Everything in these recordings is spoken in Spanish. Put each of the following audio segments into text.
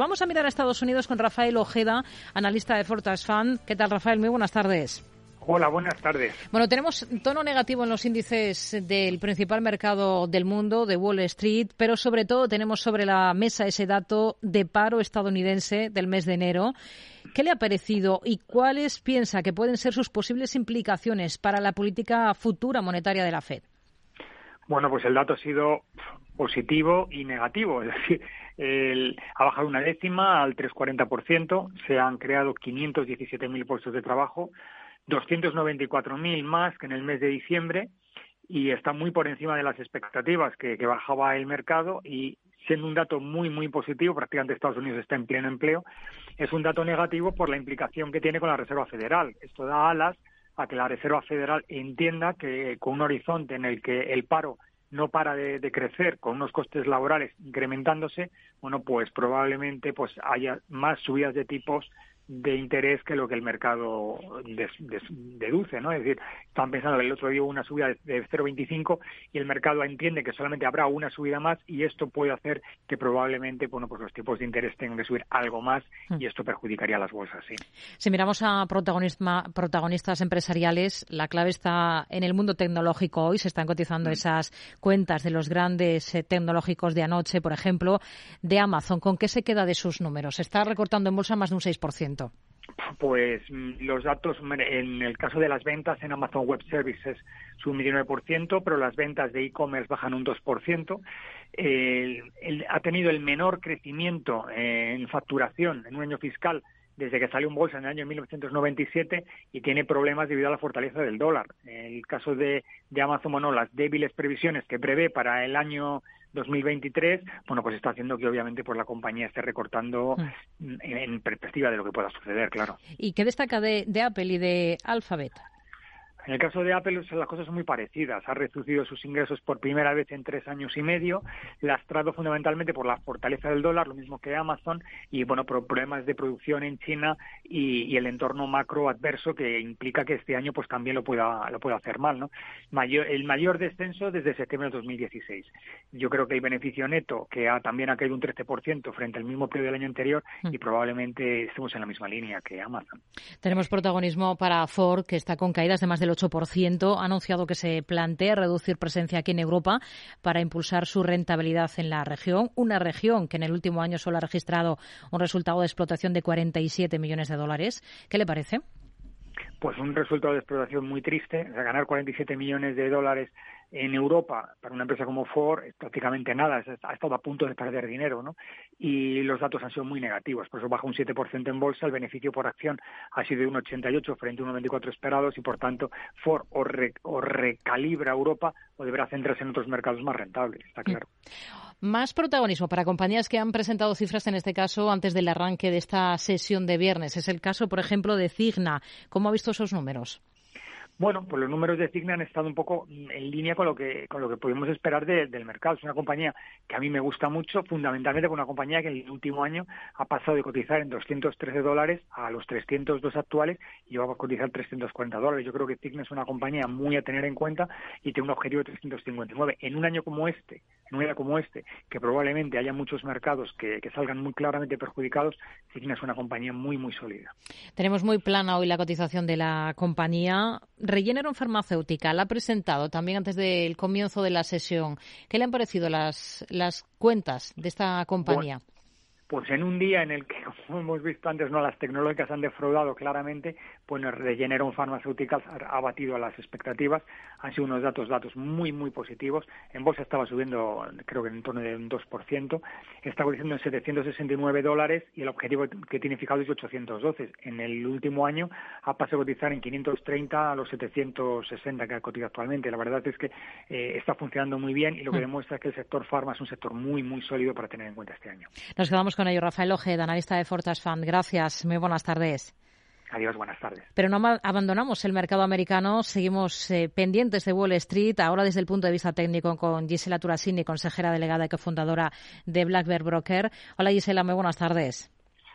Vamos a mirar a Estados Unidos con Rafael Ojeda, analista de Fortas Fund. ¿Qué tal, Rafael? Muy buenas tardes. Hola, buenas tardes. Bueno, tenemos tono negativo en los índices del principal mercado del mundo, de Wall Street, pero sobre todo tenemos sobre la mesa ese dato de paro estadounidense del mes de enero. ¿Qué le ha parecido y cuáles piensa que pueden ser sus posibles implicaciones para la política futura monetaria de la Fed? Bueno, pues el dato ha sido positivo y negativo. Es decir, el, ha bajado una décima al 3,40%, se han creado 517.000 puestos de trabajo, 294.000 más que en el mes de diciembre y está muy por encima de las expectativas que, que, bajaba el mercado y siendo un dato muy, muy positivo, prácticamente Estados Unidos está en pleno empleo, es un dato negativo por la implicación que tiene con la Reserva Federal. Esto da alas a que la Reserva Federal entienda que con un horizonte en el que el paro no para de, de, crecer con unos costes laborales incrementándose, bueno, pues probablemente pues haya más subidas de tipos de interés que lo que el mercado des, des, deduce, ¿no? Es decir, están pensando que el otro día hubo una subida de, de 0,25 y el mercado entiende que solamente habrá una subida más y esto puede hacer que probablemente, bueno, pues los tipos de interés tengan que subir algo más y esto perjudicaría a las bolsas, sí. Si miramos a protagonistas empresariales, la clave está en el mundo tecnológico hoy. Se están cotizando mm. esas cuentas de los grandes eh, tecnológicos de anoche, por ejemplo, de Amazon. ¿Con qué se queda de sus números? Se está recortando en bolsa más de un 6%. Pues mm, los datos, en el caso de las ventas en Amazon Web Services suben un 19%, pero las ventas de e-commerce bajan un 2%. El, el, ha tenido el menor crecimiento en facturación en un año fiscal desde que salió en bolsa en el año 1997 y tiene problemas debido a la fortaleza del dólar. En el caso de, de Amazon, bueno, las débiles previsiones que prevé para el año 2023, bueno, pues está haciendo que obviamente pues la compañía esté recortando mm. en, en, perspectiva de lo que pueda suceder, claro. ¿Y qué destaca de, de Apple y de Alphabet? En el caso de Apple las cosas son muy parecidas. Ha reducido sus ingresos por primera vez en tres años y medio, lastrado fundamentalmente por la fortaleza del dólar, lo mismo que Amazon, y bueno, por problemas de producción en China y, y el entorno macro adverso que implica que este año pues también lo pueda, lo pueda hacer mal. ¿no? Mayor, el mayor descenso desde septiembre de 2016. Yo creo que el beneficio neto, que ha, también ha caído un 13% frente al mismo periodo del año anterior, mm. y probablemente estemos en la misma línea que Amazon. Tenemos protagonismo para Ford, que está con caídas de más del 8%, ha anunciado que se plantea reducir presencia aquí en Europa para impulsar su rentabilidad en la región, una región que en el último año solo ha registrado un resultado de explotación de 47 millones de dólares. ¿Qué le parece? Pues un resultado de explotación muy triste, o sea, ganar 47 millones de dólares en Europa, para una empresa como Ford, es prácticamente nada, ha estado a punto de perder dinero, ¿no? Y los datos han sido muy negativos, por eso baja un 7% en bolsa, el beneficio por acción ha sido de un 88 frente a un 94 esperados y, por tanto, Ford o, re, o recalibra Europa o deberá centrarse en otros mercados más rentables, está claro. Más protagonismo para compañías que han presentado cifras, en este caso, antes del arranque de esta sesión de viernes. Es el caso, por ejemplo, de Cigna. ¿Cómo ha visto esos números? Bueno, pues los números de Cigna han estado un poco en línea con lo que con lo que podemos esperar de, del mercado. Es una compañía que a mí me gusta mucho, fundamentalmente con una compañía que en el último año ha pasado de cotizar en 213 dólares a los 302 actuales y va a cotizar 340 dólares. Yo creo que Cigna es una compañía muy a tener en cuenta y tiene un objetivo de 359. En un año como este, en un año como este, que probablemente haya muchos mercados que salgan muy claramente perjudicados, Cigna es una compañía muy, muy sólida. Tenemos muy plana hoy la cotización de la compañía Regeneron Farmacéutica la ha presentado también antes del comienzo de la sesión. ¿Qué le han parecido las, las cuentas de esta compañía? Pues en un día en el que, como hemos visto antes, no las tecnológicas han defraudado claramente, pues Regeneron Pharmaceuticals ha batido a las expectativas. Han sido unos datos, datos muy, muy positivos. En bolsa estaba subiendo, creo que en torno de un 2%. Está cotizando en 769 dólares y el objetivo que tiene fijado es 812. En el último año ha pasado a cotizar en 530 a los 760 que cotiza actualmente. La verdad es que eh, está funcionando muy bien y lo que demuestra es que el sector farma es un sector muy, muy sólido para tener en cuenta este año. Nos quedamos con ello. Rafael Ojeda, analista de Fortas Fund. Gracias. Muy buenas tardes. Adiós, buenas tardes. Pero no abandonamos el mercado americano, seguimos eh, pendientes de Wall Street, ahora desde el punto de vista técnico con Gisela Turasini, consejera delegada y cofundadora de Black Bear Broker. Hola Gisela, muy buenas tardes.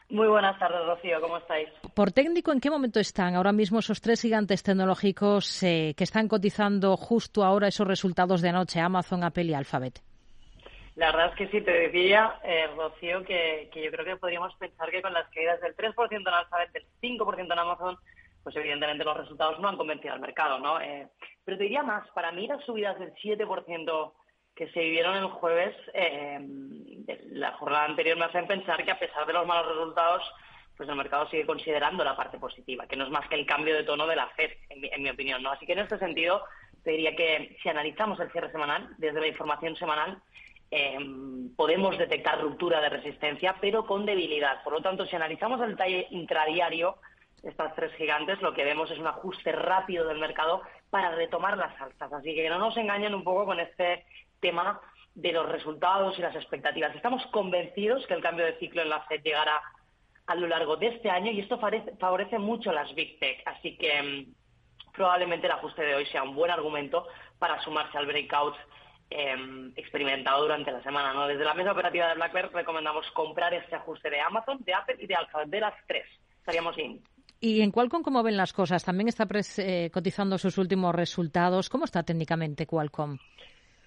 Muy buenas tardes, Rocío, ¿cómo estáis? Por técnico, ¿en qué momento están ahora mismo esos tres gigantes tecnológicos eh, que están cotizando justo ahora esos resultados de anoche, Amazon, Apple y Alphabet? La verdad es que sí, te decía, eh, Rocío, que, yo creo que podríamos pensar que con las caídas del 3% en Alphabet, del 5% en Amazon, pues evidentemente los resultados no han convencido al mercado, ¿no? Eh, pero te diría más, para mí las subidas del 7% que se vivieron el jueves, eh, la jornada anterior me hacen pensar que a pesar de los malos resultados, pues el mercado sigue considerando la parte positiva, que no es más que el cambio de tono de la FED, en mi, opinión, ¿no? Así que en este sentido, te diría que si analizamos el cierre semanal, desde la información semanal, eh, podemos detectar ruptura de resistencia, pero con debilidad. Por lo tanto, si analizamos el talle intradiario, estas tres gigantes, lo que vemos es un ajuste rápido del mercado para retomar las alzas. Así que no nos engañen un poco con este tema de los resultados y las expectativas. Estamos convencidos que el cambio de ciclo en la FED llegará a lo largo de este año y esto favorece, mucho las Big Tech. Así que mm, probablemente el ajuste de hoy sea un buen argumento para sumarse al breakout em, experimentado durante la semana. ¿no? Desde la mesa operativa de BlackBerry recomendamos comprar este ajuste de Amazon, de Apple y de Alphabet, de las tres. Estaríamos in. ¿Y en Qualcomm cómo ven las cosas? También está eh, cotizando sus últimos resultados. ¿Cómo está técnicamente Qualcomm?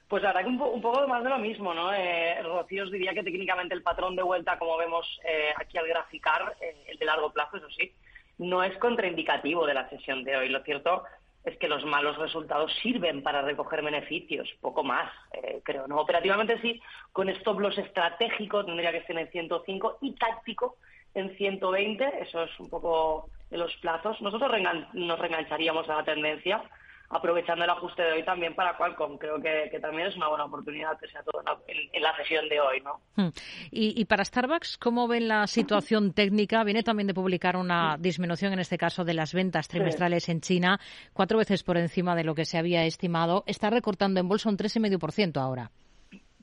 Pues ahora que un, poco más de lo mismo, ¿no? Eh, Rocío os diría que técnicamente el patrón de vuelta, como vemos eh, aquí al graficar, el de largo plazo, eso sí, no es contraindicativo de la sesión de hoy. Lo cierto es que los malos resultados sirven para recoger beneficios, poco más, eh, creo. ¿no? Operativamente sí, con stop loss estratégico tendría que ser en 105 y táctico en 120, eso es un poco de los plazos. Nosotros nos reengancharíamos a la tendencia aprovechando el ajuste de hoy también para Qualcomm. Creo que, también es una buena oportunidad, que sea todo en, la sesión de hoy. ¿no? Hmm. Y, para Starbucks, ¿cómo ven la situación técnica? Viene también de publicar una disminución, en este caso, de las ventas trimestrales en China, cuatro veces por encima de lo que se había estimado. Está recortando en bolsa un 3,5% ahora.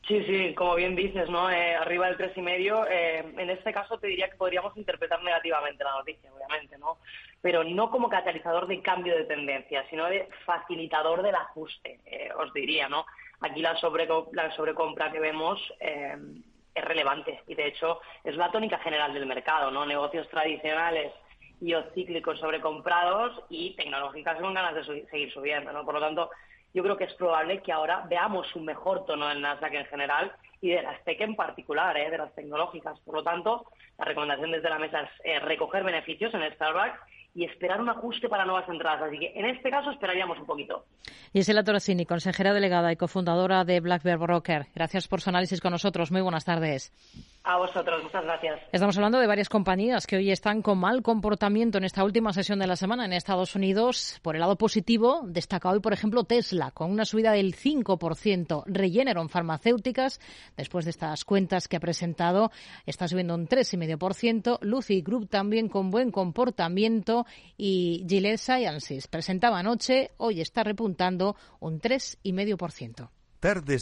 Sí, sí, como bien dices, ¿no? Eh, arriba del tres y medio. Eh, en este caso te diría que podríamos interpretar negativamente la noticia, obviamente, ¿no? Pero no como catalizador de cambio de tendencia, sino de facilitador del ajuste, eh, os diría, ¿no? Aquí la, sobre, la sobrecompra que vemos es relevante y, de hecho, es la tónica general del mercado, ¿no? Negocios tradicionales y o cíclicos sobrecomprados y tecnológicas con ganas de seguir subiendo, ¿no? Por lo tanto, yo creo que es probable que ahora veamos un mejor tono del Nasdaq en general y de las tech en particular, ¿eh? de las tecnológicas. Por lo tanto, la recomendación desde la mesa es eh, recoger beneficios en Starbucks y esperar un ajuste para nuevas entradas. Así que en este caso esperaríamos un poquito. Gisela Torresini, consejera delegada y cofundadora de Black Bear Broker. Gracias por su análisis con nosotros. Muy buenas tardes. A vosotros, muchas gracias. Estamos hablando de varias compañías que hoy están con mal comportamiento en esta última sesión de la semana en Estados Unidos. Por el lado positivo, destaca hoy, por ejemplo, Tesla, con una subida del 5%. Regeneron Farmacéuticas, después de estas cuentas que ha presentado, está subiendo un 3,5%. Lucy Group también con buen comportamiento. Y Gilead Sciences presentaba anoche, hoy está repuntando un 3,5%. Tardes